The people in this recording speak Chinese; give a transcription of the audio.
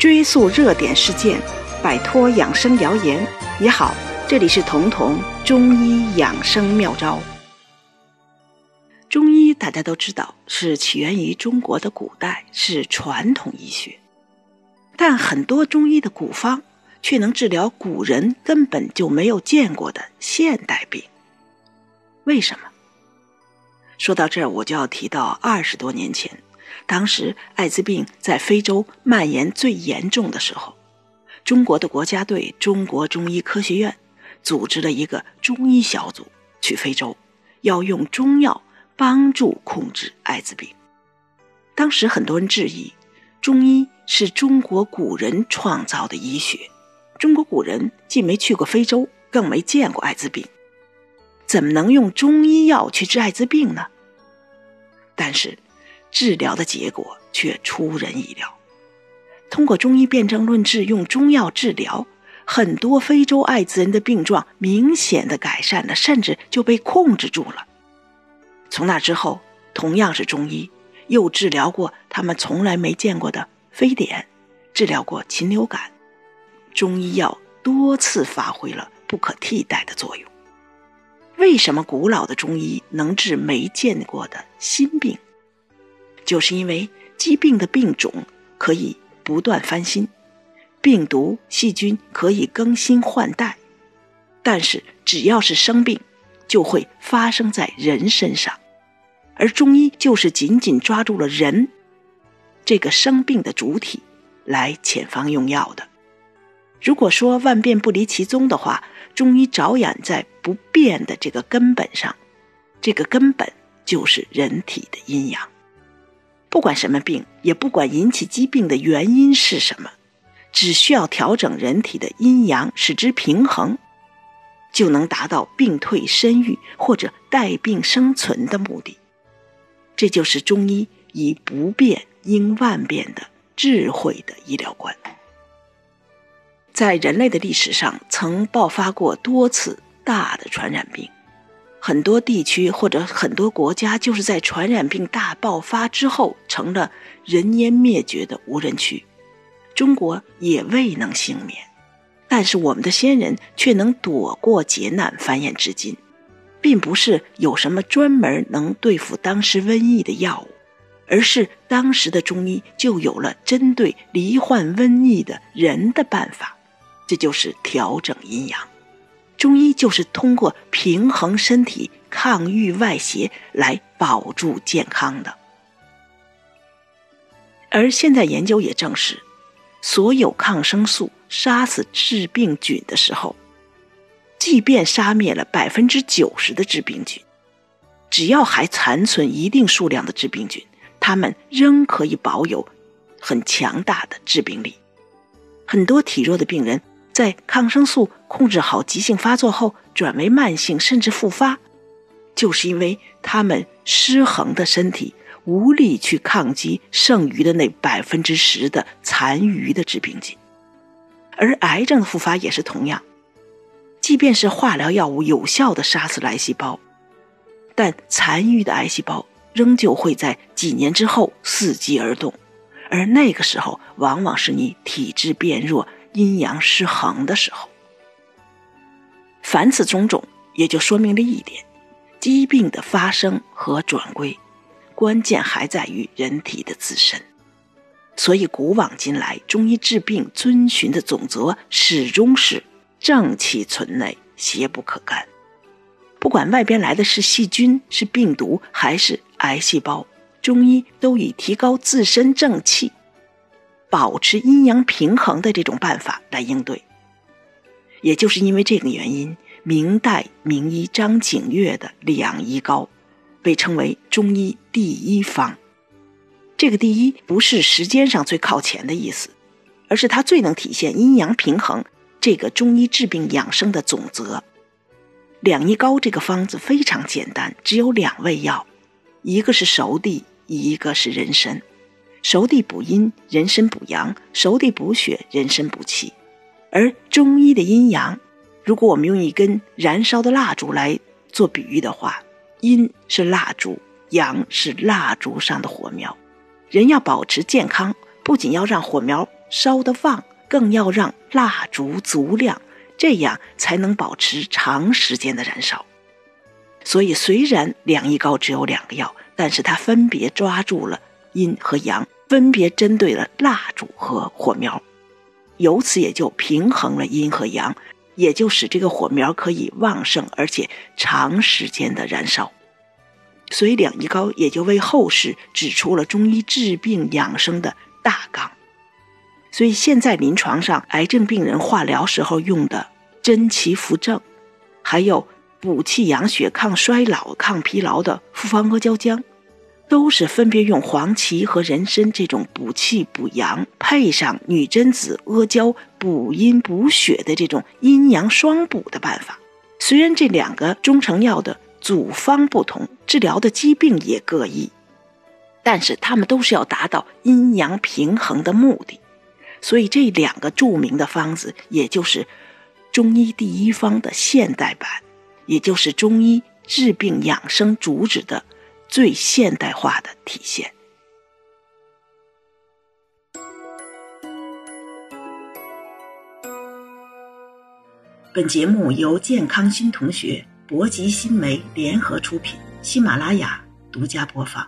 追溯热点事件，摆脱养生谣言。你好，这里是彤彤中医养生妙招。中医大家都知道是起源于中国的古代，是传统医学，但很多中医的古方却能治疗古人根本就没有见过的现代病。为什么？说到这儿，我就要提到二十多年前，当时艾滋病在非洲蔓延最严重的时候，中国的国家队中国中医科学院组织了一个中医小组去非洲，要用中药帮助控制艾滋病。当时很多人质疑，中医是中国古人创造的医学，中国古人既没去过非洲，更没见过艾滋病。怎么能用中医药去治艾滋病呢？但是，治疗的结果却出人意料。通过中医辨证论治，用中药治疗，很多非洲艾滋人的病状明显的改善了，甚至就被控制住了。从那之后，同样是中医，又治疗过他们从来没见过的非典，治疗过禽流感，中医药多次发挥了不可替代的作用。为什么古老的中医能治没见过的新病？就是因为疾病的病种可以不断翻新，病毒、细菌可以更新换代，但是只要是生病，就会发生在人身上，而中医就是紧紧抓住了人这个生病的主体来遣方用药的。如果说万变不离其宗的话，中医着眼在不变的这个根本上，这个根本就是人体的阴阳。不管什么病，也不管引起疾病的原因是什么，只需要调整人体的阴阳，使之平衡，就能达到病退身愈或者带病生存的目的。这就是中医以不变应万变的智慧的医疗观。在人类的历史上，曾爆发过多次大的传染病，很多地区或者很多国家就是在传染病大爆发之后成了人烟灭绝的无人区。中国也未能幸免，但是我们的先人却能躲过劫难繁衍至今，并不是有什么专门能对付当时瘟疫的药物，而是当时的中医就有了针对罹患瘟疫的人的办法。这就是调整阴阳，就是通过平衡身体、抗御外邪来保住健康的。而现在研究也证实，所有抗生素杀死致病菌的时候，即便杀灭了百分之九十的致病菌，只要还残存一定数量的致病菌，它们仍可以保有很强大的致病力。很多体弱的病人。在抗生素控制好急性发作后，转为慢性甚至复发，就是因为他们失衡的身体无力去抗击剩余的那百分之十的残余的致病菌。而癌症的复发也是同样，即便是化疗药物有效的杀死癌细胞，但残余的癌细胞仍旧会在几年之后伺机而动，而那个时候往往是你体质变弱。阴阳失衡的时候，凡此种种，也就说明了一点：疾病的发生和转归，关键还在于人体的自身。所以，古往今来，中医治病遵循的总则始终是正气存内，邪不可干。不管外边来的是细菌、是病毒还是癌细胞，中医都以提高自身正气。保持阴阳平衡的这种办法来应对，也就是因为这个原因，明代名医张景岳的两仪膏被称为中医第一方。这个“第一”不是时间上最靠前的意思，而是它最能体现阴阳平衡这个中医治病养生的总则。两仪膏这个方子非常简单，只有两味药，一个是熟地，一个是人参。熟地补阴，人参补阳；熟地补血，人参补气。而中医的阴阳，如果我们用一根燃烧的蜡烛来做比喻的话，阴是蜡烛，阳是蜡烛上的火苗。人要保持健康，不仅要让火苗烧得旺，更要让蜡烛足亮，这样才能保持长时间的燃烧。所以，虽然两仪膏只有两个药，但是它分别抓住了阴和阳，分别针对了蜡烛和火苗，由此也就平衡了阴和阳，也就使这个火苗可以旺盛而且长时间的燃烧。所以，两仪膏也就为后世指出了中医治病养生的大纲。所以，现在临床上癌症病人化疗时候用的真奇扶正，还有补气养血、抗衰老、抗疲劳的复方阿胶浆，都是分别用黄芪和人参这种补气补阳，配上女贞子、阿胶补阴补血的这种阴阳双补的办法。虽然这两个中成药的组方不同，治疗的疾病也各异，但是他们都是要达到阴阳平衡的目的。所以这两个著名的方子，也就是中医第一方的现代版，也就是中医治病养生主旨的最现代化的体现。本节目由健康新同学。博吉新媒联合出品，喜马拉雅独家播放。